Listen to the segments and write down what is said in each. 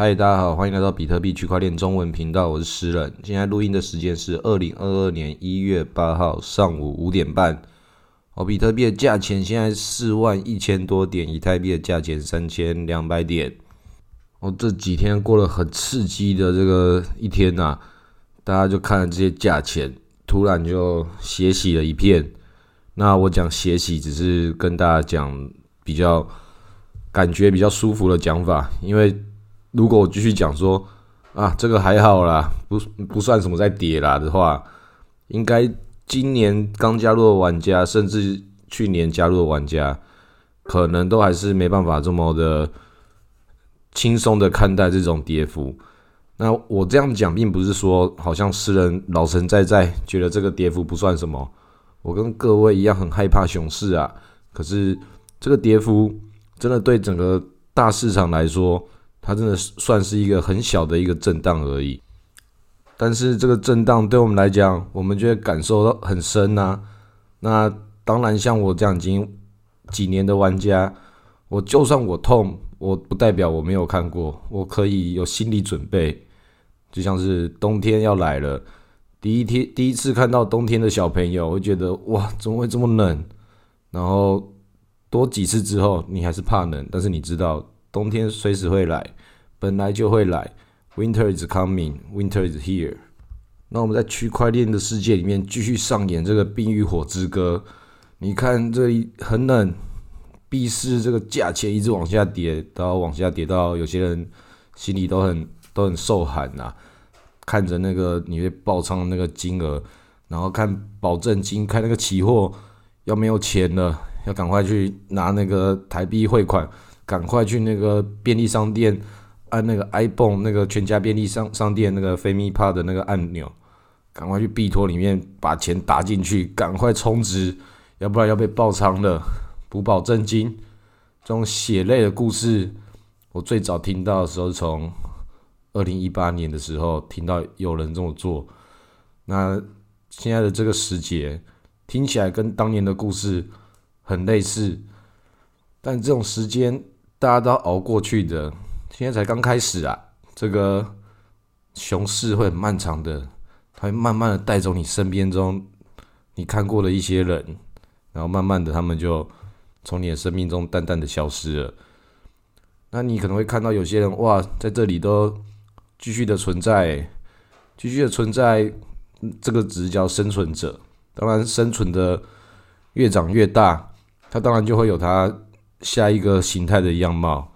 嗨，大家好，欢迎来到比特币区块链中文频道，我是诗人。现在录音的时间是二零二二年一月八号上午五点半。哦，比特币的价钱现在四万一千多点，以太币的价钱三千两百点。哦，这几天过了很刺激的这个一天呐，大家就看了这些价钱，突然就血洗了一片。那我讲血洗，只是跟大家讲比较感觉比较舒服的讲法，因为。如果我继续讲说啊，这个还好啦，不不算什么在跌啦的话，应该今年刚加入的玩家，甚至去年加入的玩家，可能都还是没办法这么的轻松的看待这种跌幅。那我这样讲，并不是说好像诗人老神在在，觉得这个跌幅不算什么。我跟各位一样很害怕熊市啊，可是这个跌幅真的对整个大市场来说。它真的算是一个很小的一个震荡而已，但是这个震荡对我们来讲，我们就会感受到很深呐。那当然，像我这样已经几年的玩家，我就算我痛，我不代表我没有看过，我可以有心理准备。就像是冬天要来了，第一天第一次看到冬天的小朋友，会觉得哇，怎么会这么冷？然后多几次之后，你还是怕冷，但是你知道。冬天随时会来，本来就会来。Winter is coming, winter is here。那我们在区块链的世界里面继续上演这个冰与火之歌。你看这里很冷，币市这个价钱一直往下跌，到往下跌到有些人心里都很都很受寒呐。看着那个你会爆仓的那个金额，然后看保证金，看那个期货要没有钱了，要赶快去拿那个台币汇款。赶快去那个便利商店，按那个 iPhone 那个全家便利商商店那个飞米帕的那个按钮，赶快去币托里面把钱打进去，赶快充值，要不然要被爆仓的。补保证金，这种血泪的故事，我最早听到的时候，从二零一八年的时候听到有人这么做。那现在的这个时节，听起来跟当年的故事很类似，但这种时间。大家都熬过去的，现在才刚开始啊！这个熊市会很漫长的，它会慢慢的带走你身边中你看过的一些人，然后慢慢的他们就从你的生命中淡淡的消失了。那你可能会看到有些人哇，在这里都继续的存在，继续的存在，这个只是叫生存者。当然，生存的越长越大，他当然就会有他。下一个形态的样貌，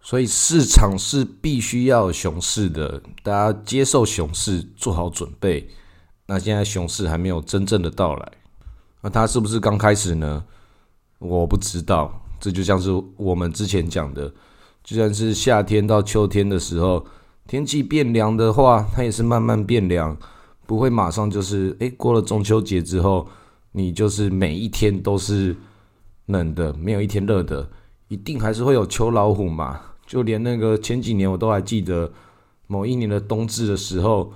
所以市场是必须要熊市的，大家接受熊市，做好准备。那现在熊市还没有真正的到来，那它是不是刚开始呢？我不知道。这就像是我们之前讲的，就算是夏天到秋天的时候，天气变凉的话，它也是慢慢变凉，不会马上就是诶，过了中秋节之后，你就是每一天都是。冷的没有一天热的，一定还是会有秋老虎嘛？就连那个前几年我都还记得，某一年的冬至的时候，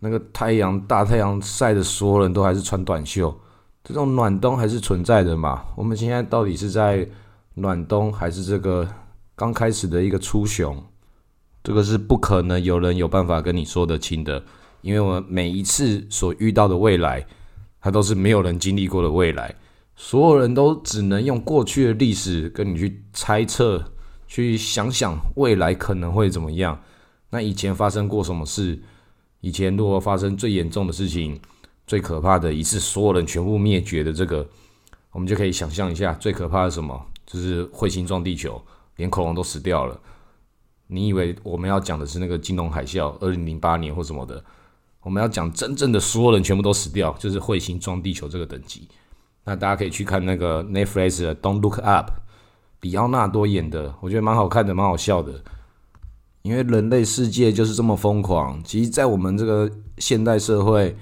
那个太阳大太阳晒的，所有人都还是穿短袖，这种暖冬还是存在的嘛？我们现在到底是在暖冬，还是这个刚开始的一个初熊？这个是不可能有人有办法跟你说得清的，因为我们每一次所遇到的未来，它都是没有人经历过的未来。所有人都只能用过去的历史跟你去猜测，去想想未来可能会怎么样。那以前发生过什么事？以前如果发生最严重的事情、最可怕的一次，所有人全部灭绝的这个，我们就可以想象一下，最可怕的什么？就是彗星撞地球，连恐龙都死掉了。你以为我们要讲的是那个金融海啸，二零零八年或什么的？我们要讲真正的所有人全部都死掉，就是彗星撞地球这个等级。那大家可以去看那个 Netflix 的《Don't Look Up》，比奥纳多演的，我觉得蛮好看的，蛮好笑的。因为人类世界就是这么疯狂。其实，在我们这个现代社会，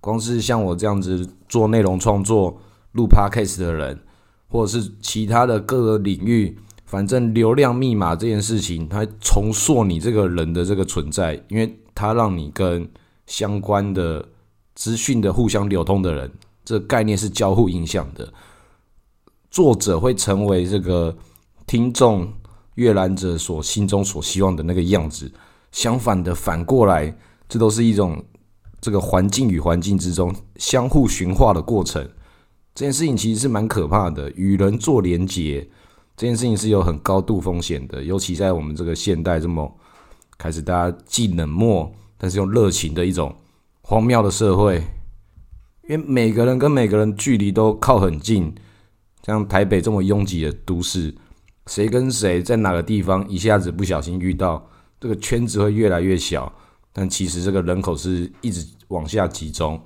光是像我这样子做内容创作、录 Podcast 的人，或者是其他的各个领域，反正流量密码这件事情，它重塑你这个人的这个存在，因为它让你跟相关的资讯的互相流通的人。这概念是交互影响的，作者会成为这个听众阅览者所心中所希望的那个样子。相反的，反过来，这都是一种这个环境与环境之中相互驯化的过程。这件事情其实是蛮可怕的，与人做连结这件事情是有很高度风险的，尤其在我们这个现代这么开始大家既冷漠但是又热情的一种荒谬的社会，因为每个人跟每个人距离都靠很近，像台北这么拥挤的都市，谁跟谁在哪个地方一下子不小心遇到，这个圈子会越来越小，但其实这个人口是一直往下集中，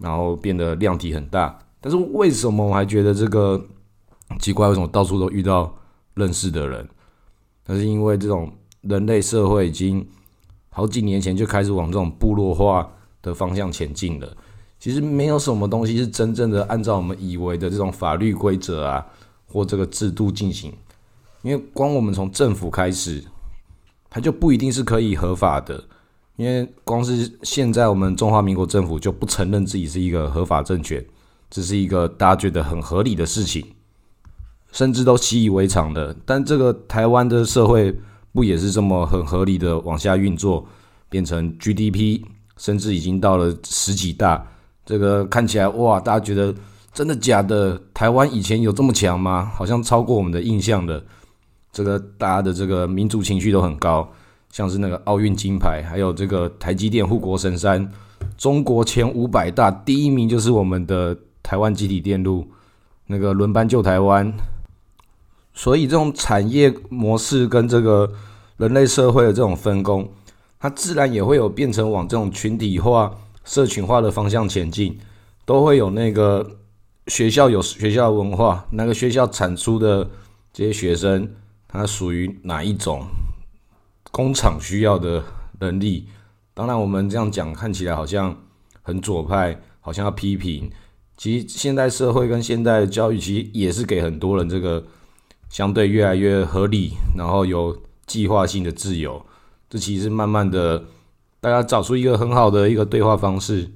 然后变得量体很大。但是为什么我还觉得这个奇怪？为什么到处都遇到认识的人？那是因为这种人类社会已经好几年前就开始往这种部落化的方向前进了。其实没有什么东西是真正的按照我们以为的这种法律规则啊，或这个制度进行。因为光我们从政府开始，它就不一定是可以合法的。因为光是现在我们中华民国政府就不承认自己是一个合法政权。这是一个大家觉得很合理的事情，甚至都习以为常的。但这个台湾的社会不也是这么很合理的往下运作，变成 GDP，甚至已经到了十几大。这个看起来哇，大家觉得真的假的？台湾以前有这么强吗？好像超过我们的印象的。这个大家的这个民族情绪都很高，像是那个奥运金牌，还有这个台积电护国神山，中国前五百大第一名就是我们的。台湾集体电路，那个轮班救台湾，所以这种产业模式跟这个人类社会的这种分工，它自然也会有变成往这种群体化、社群化的方向前进，都会有那个学校有学校文化，那个学校产出的这些学生，他属于哪一种工厂需要的能力？当然，我们这样讲看起来好像很左派，好像要批评。其实现代社会跟现代教育，其实也是给很多人这个相对越来越合理，然后有计划性的自由。这其实慢慢的，大家找出一个很好的一个对话方式。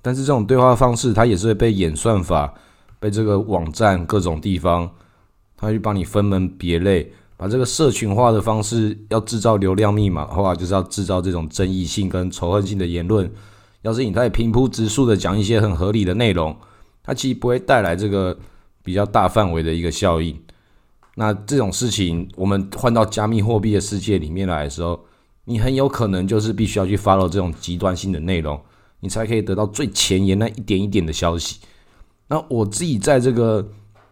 但是这种对话方式，它也是会被演算法、被这个网站各种地方，它去帮你分门别类，把这个社群化的方式，要制造流量密码的话，就是要制造这种争议性跟仇恨性的言论。要是你太平铺直述的讲一些很合理的内容，它其实不会带来这个比较大范围的一个效应。那这种事情，我们换到加密货币的世界里面来的时候，你很有可能就是必须要去 follow 这种极端性的内容，你才可以得到最前沿那一点一点的消息。那我自己在这个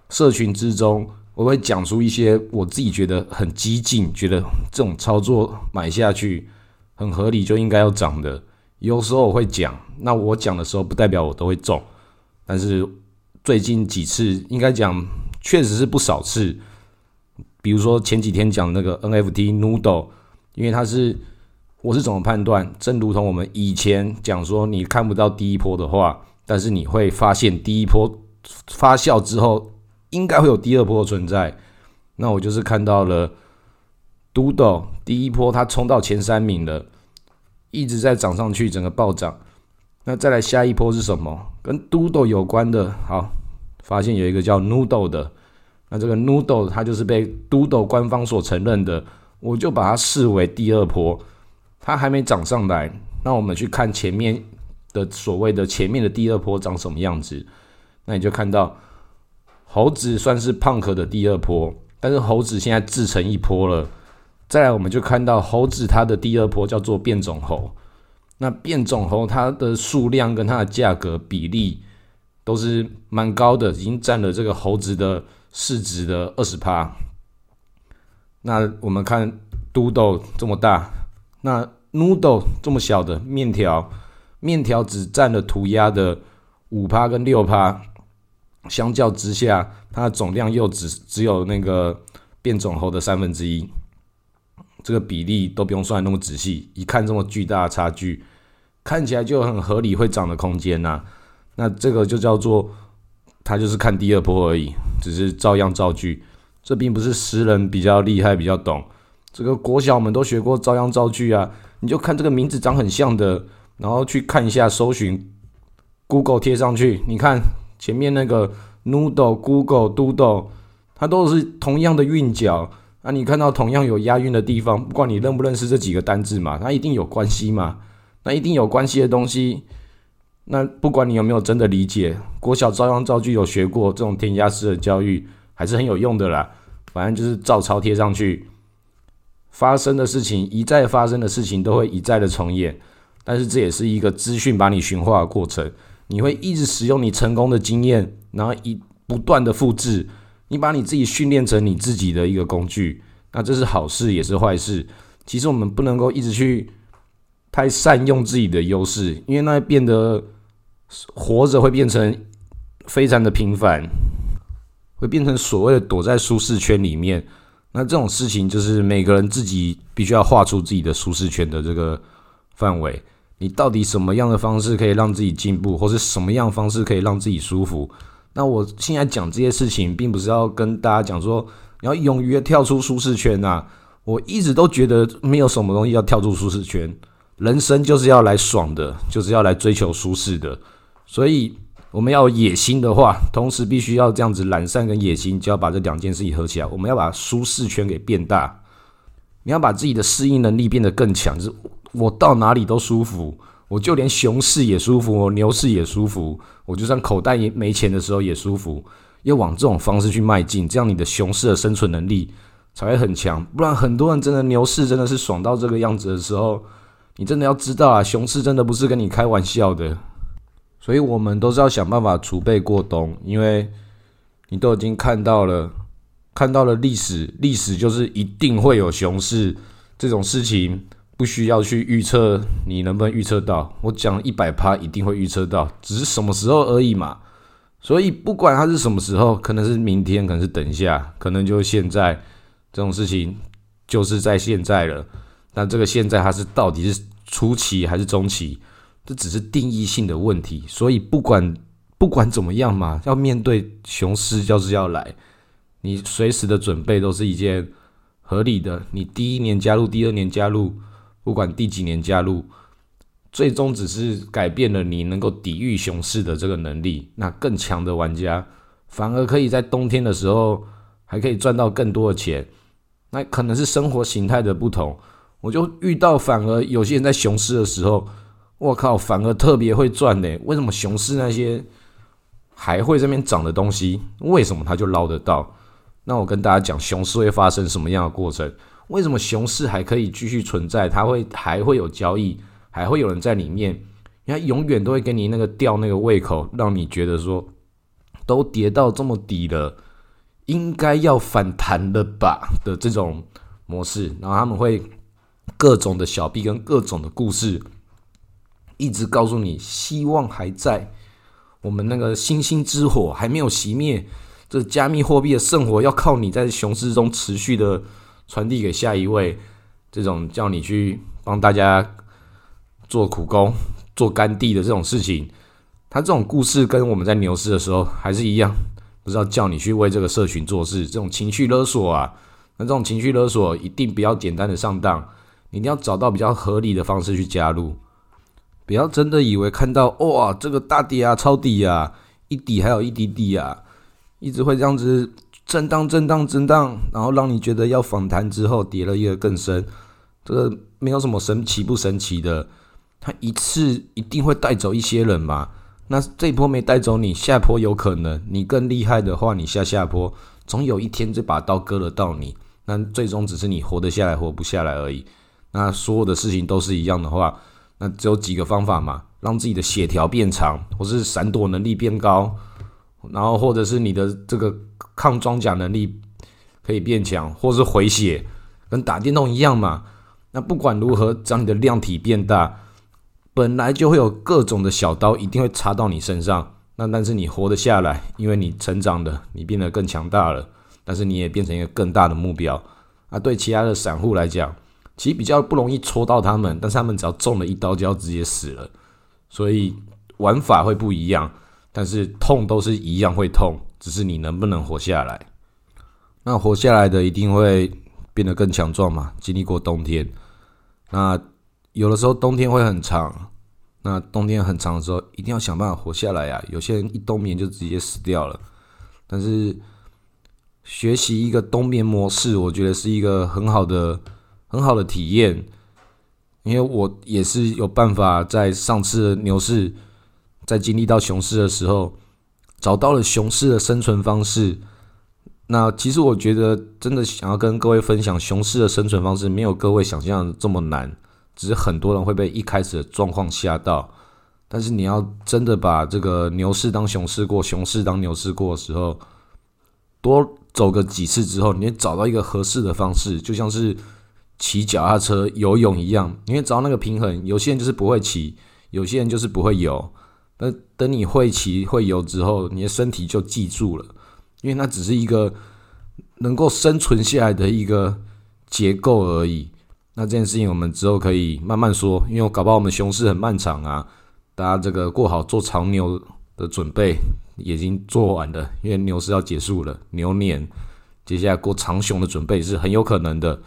社群之中，我会讲出一些我自己觉得很激进，觉得这种操作买下去很合理，就应该要涨的。有时候我会讲，那我讲的时候不代表我都会中，但是最近几次应该讲确实是不少次，比如说前几天讲那个 NFT Noodle，因为它是我是怎么判断？正如同我们以前讲说，你看不到第一波的话，但是你会发现第一波发酵之后，应该会有第二波存在。那我就是看到了 Doodle 第一波它冲到前三名了。一直在涨上去，整个暴涨。那再来下一波是什么？跟 Doodle 有关的。好，发现有一个叫 Noodle 的。那这个 Noodle 它就是被 Doodle 官方所承认的，我就把它视为第二波。它还没涨上来，那我们去看前面的所谓的前面的第二波长什么样子。那你就看到猴子算是胖壳的第二波，但是猴子现在自成一波了。再来，我们就看到猴子它的第二波叫做变种猴。那变种猴它的数量跟它的价格比例都是蛮高的，已经占了这个猴子的市值的二十趴。那我们看都豆这么大，那 noodle 这么小的面条，面条只占了涂鸦的五趴跟六趴，相较之下，它的总量又只只有那个变种猴的三分之一。这个比例都不用算那么仔细，一看这么巨大的差距，看起来就很合理会涨的空间呐。那这个就叫做，他就是看第二波而已，只是照样造句。这并不是诗人比较厉害比较懂，这个国小我们都学过照样造句啊。你就看这个名字长很像的，然后去看一下搜寻，Google 贴上去，你看前面那个 Noodle、Google、Doodle，它都是同样的韵脚。那你看到同样有押韵的地方，不管你认不认识这几个单字嘛，它一定有关系嘛。那一定有关系的东西，那不管你有没有真的理解，国小照样造句有学过这种填鸭式的教育，还是很有用的啦。反正就是照抄贴上去，发生的事情一再发生的事情都会一再的重演。但是这也是一个资讯把你驯化的过程，你会一直使用你成功的经验，然后一不断的复制，你把你自己训练成你自己的一个工具。那这是好事也是坏事。其实我们不能够一直去。太善用自己的优势，因为那变得活着会变成非常的平凡，会变成所谓的躲在舒适圈里面。那这种事情就是每个人自己必须要画出自己的舒适圈的这个范围。你到底什么样的方式可以让自己进步，或是什么样方式可以让自己舒服？那我现在讲这些事情，并不是要跟大家讲说你要勇于跳出舒适圈啊。我一直都觉得没有什么东西要跳出舒适圈。人生就是要来爽的，就是要来追求舒适的，所以我们要野心的话，同时必须要这样子懒散跟野心，就要把这两件事情合起来。我们要把舒适圈给变大，你要把自己的适应能力变得更强，就是我到哪里都舒服，我就连熊市也舒服，我牛市也舒服，我就算口袋也没钱的时候也舒服，要往这种方式去迈进，这样你的熊市的生存能力才会很强。不然很多人真的牛市真的是爽到这个样子的时候。你真的要知道啊，熊市真的不是跟你开玩笑的，所以我们都是要想办法储备过冬，因为你都已经看到了，看到了历史，历史就是一定会有熊市这种事情，不需要去预测，你能不能预测到？我讲一百趴一定会预测到，只是什么时候而已嘛。所以不管它是什么时候，可能是明天，可能是等一下，可能就是现在，这种事情就是在现在了。但这个现在它是到底是初期还是中期？这只是定义性的问题。所以不管不管怎么样嘛，要面对熊市就是要来，你随时的准备都是一件合理的。你第一年加入，第二年加入，不管第几年加入，最终只是改变了你能够抵御熊市的这个能力。那更强的玩家反而可以在冬天的时候还可以赚到更多的钱。那可能是生活形态的不同。我就遇到反而有些人在熊市的时候，我靠，反而特别会赚呢。为什么熊市那些还会这边涨的东西，为什么他就捞得到？那我跟大家讲，熊市会发生什么样的过程？为什么熊市还可以继续存在？它会还会有交易，还会有人在里面？它永远都会给你那个吊那个胃口，让你觉得说，都跌到这么底了，应该要反弹了吧的这种模式，然后他们会。各种的小币跟各种的故事，一直告诉你希望还在，我们那个星星之火还没有熄灭，这加密货币的圣火要靠你在熊市中持续的传递给下一位，这种叫你去帮大家做苦工、做干地的这种事情，他这种故事跟我们在牛市的时候还是一样，不知道叫你去为这个社群做事，这种情绪勒索啊，那这种情绪勒索一定不要简单的上当。你一定要找到比较合理的方式去加入，不要真的以为看到哇这个大底啊、超底啊、一底还有一滴滴啊，一直会这样子震荡、震荡、震荡，然后让你觉得要反弹之后跌了一个更深，这个没有什么神奇不神奇的，它一次一定会带走一些人嘛。那这波没带走你，下坡有可能你更厉害的话，你下下坡总有一天这把刀割得到你，那最终只是你活得下来活不下来而已。那所有的事情都是一样的话，那只有几个方法嘛，让自己的血条变长，或是闪躲能力变高，然后或者是你的这个抗装甲能力可以变强，或是回血，跟打电动一样嘛。那不管如何，只要你的量体变大，本来就会有各种的小刀一定会插到你身上。那但是你活得下来，因为你成长的，你变得更强大了，但是你也变成一个更大的目标。那对其他的散户来讲，其实比较不容易戳到他们，但是他们只要中了一刀就要直接死了，所以玩法会不一样，但是痛都是一样会痛，只是你能不能活下来。那活下来的一定会变得更强壮嘛？经历过冬天，那有的时候冬天会很长，那冬天很长的时候一定要想办法活下来呀。有些人一冬眠就直接死掉了，但是学习一个冬眠模式，我觉得是一个很好的、很好的体验。因为我也是有办法在上次牛市，在经历到熊市的时候，找到了熊市的生存方式。那其实我觉得，真的想要跟各位分享熊市的生存方式，没有各位想象的这么难。只是很多人会被一开始的状况吓到，但是你要真的把这个牛市当熊市过，熊市当牛市过的时候，多走个几次之后，你找到一个合适的方式，就像是骑脚踏车、游泳一样，你会找到那个平衡。有些人就是不会骑，有些人就是不会游。那等你会骑会游之后，你的身体就记住了，因为那只是一个能够生存下来的一个结构而已。那这件事情我们之后可以慢慢说，因为我搞不好我们熊市很漫长啊，大家这个过好做长牛的准备已经做完了，因为牛市要结束了，牛年接下来过长熊的准备是很有可能的。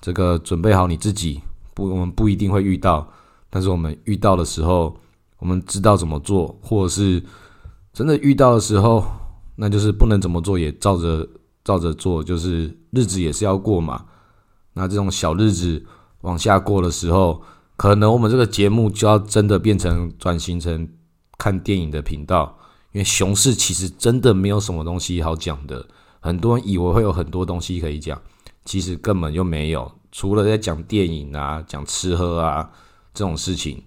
这个准备好你自己，不，我们不一定会遇到，但是我们遇到的时候，我们知道怎么做，或者是真的遇到的时候，那就是不能怎么做也照着照着做，就是日子也是要过嘛。那这种小日子往下过的时候，可能我们这个节目就要真的变成转型成看电影的频道，因为熊市其实真的没有什么东西好讲的。很多人以为会有很多东西可以讲，其实根本就没有。除了在讲电影啊、讲吃喝啊这种事情，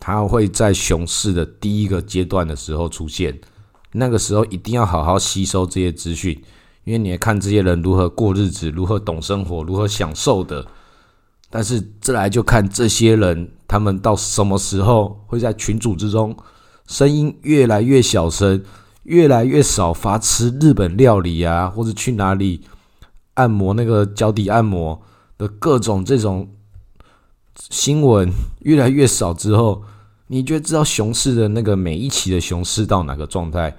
它会在熊市的第一个阶段的时候出现，那个时候一定要好好吸收这些资讯。因为你看这些人如何过日子，如何懂生活，如何享受的，但是再来就看这些人，他们到什么时候会在群组之中声音越来越小声，越来越少发吃日本料理啊，或者去哪里按摩那个脚底按摩的各种这种新闻越来越少之后，你就知道熊市的那个每一期的熊市到哪个状态，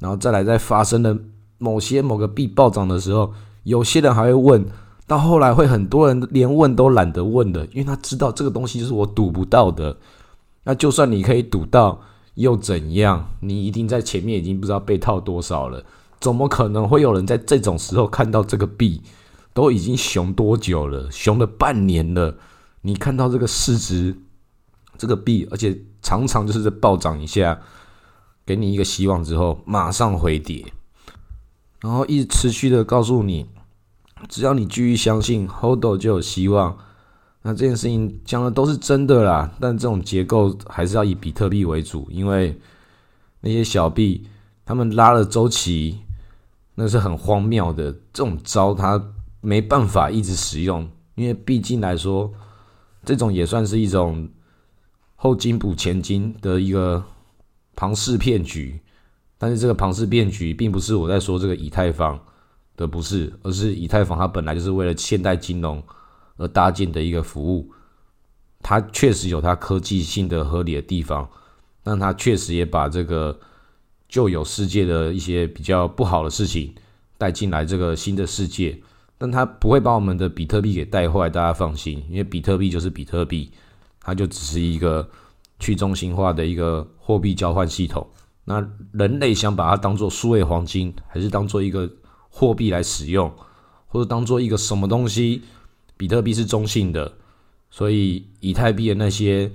然后再来在发生的。某些某个币暴涨的时候，有些人还会问，到后来会很多人连问都懒得问的，因为他知道这个东西是我赌不到的。那就算你可以赌到又怎样？你一定在前面已经不知道被套多少了，怎么可能会有人在这种时候看到这个币都已经熊多久了？熊了半年了，你看到这个市值，这个币，而且常常就是在暴涨一下，给你一个希望之后，马上回跌。然后一直持续的告诉你，只要你继续相信，Hold 就有希望。那这件事情讲的都是真的啦，但这种结构还是要以比特币为主，因为那些小币他们拉了周期，那是很荒谬的。这种招它没办法一直使用，因为毕竟来说，这种也算是一种后金补前金的一个庞氏骗局。但是这个庞氏骗局并不是我在说这个以太坊的不是，而是以太坊它本来就是为了现代金融而搭建的一个服务，它确实有它科技性的合理的地方，但它确实也把这个旧有世界的一些比较不好的事情带进来这个新的世界，但它不会把我们的比特币给带坏，大家放心，因为比特币就是比特币，它就只是一个去中心化的一个货币交换系统。那人类想把它当做数位黄金，还是当做一个货币来使用，或者当做一个什么东西？比特币是中性的，所以以太币的那些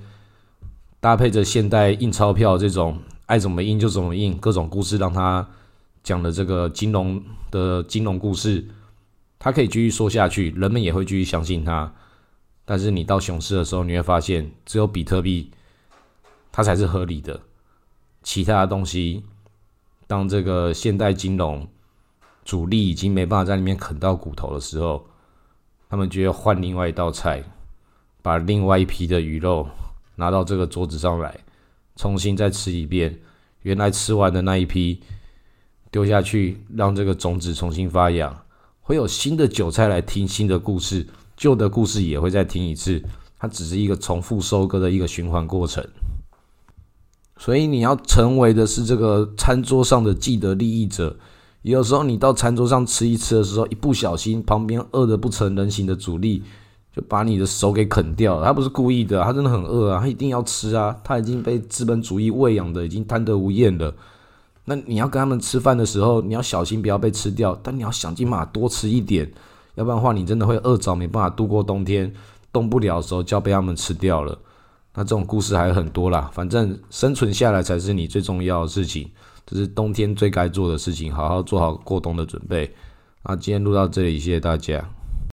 搭配着现代印钞票这种爱怎么印就怎么印，各种故事让他讲的这个金融的金融故事，他可以继续说下去，人们也会继续相信他。但是你到熊市的时候，你会发现只有比特币，它才是合理的。其他的东西，当这个现代金融主力已经没办法在里面啃到骨头的时候，他们就要换另外一道菜，把另外一批的鱼肉拿到这个桌子上来，重新再吃一遍。原来吃完的那一批丢下去，让这个种子重新发芽，会有新的韭菜来听新的故事，旧的故事也会再听一次。它只是一个重复收割的一个循环过程。所以你要成为的是这个餐桌上的既得利益者。有时候你到餐桌上吃一吃的时候，一不小心，旁边饿得不成人形的主力把你的手给啃掉了。他不是故意的，他真的很饿啊，他一定要吃啊，他已经被资本主义喂养的已经贪得无厌了。那你要跟他们吃饭的时候，你要小心不要被吃掉，但你要想尽办法多吃一点，要不然的话你真的会饿着，没办法度过冬天，动不了的时候就要被他们吃掉了。那这种故事还有很多啦，反正生存下来才是你最重要的事情，这是冬天最该做的事情，好好做好过冬的准备。那今天录到这里，谢谢大家。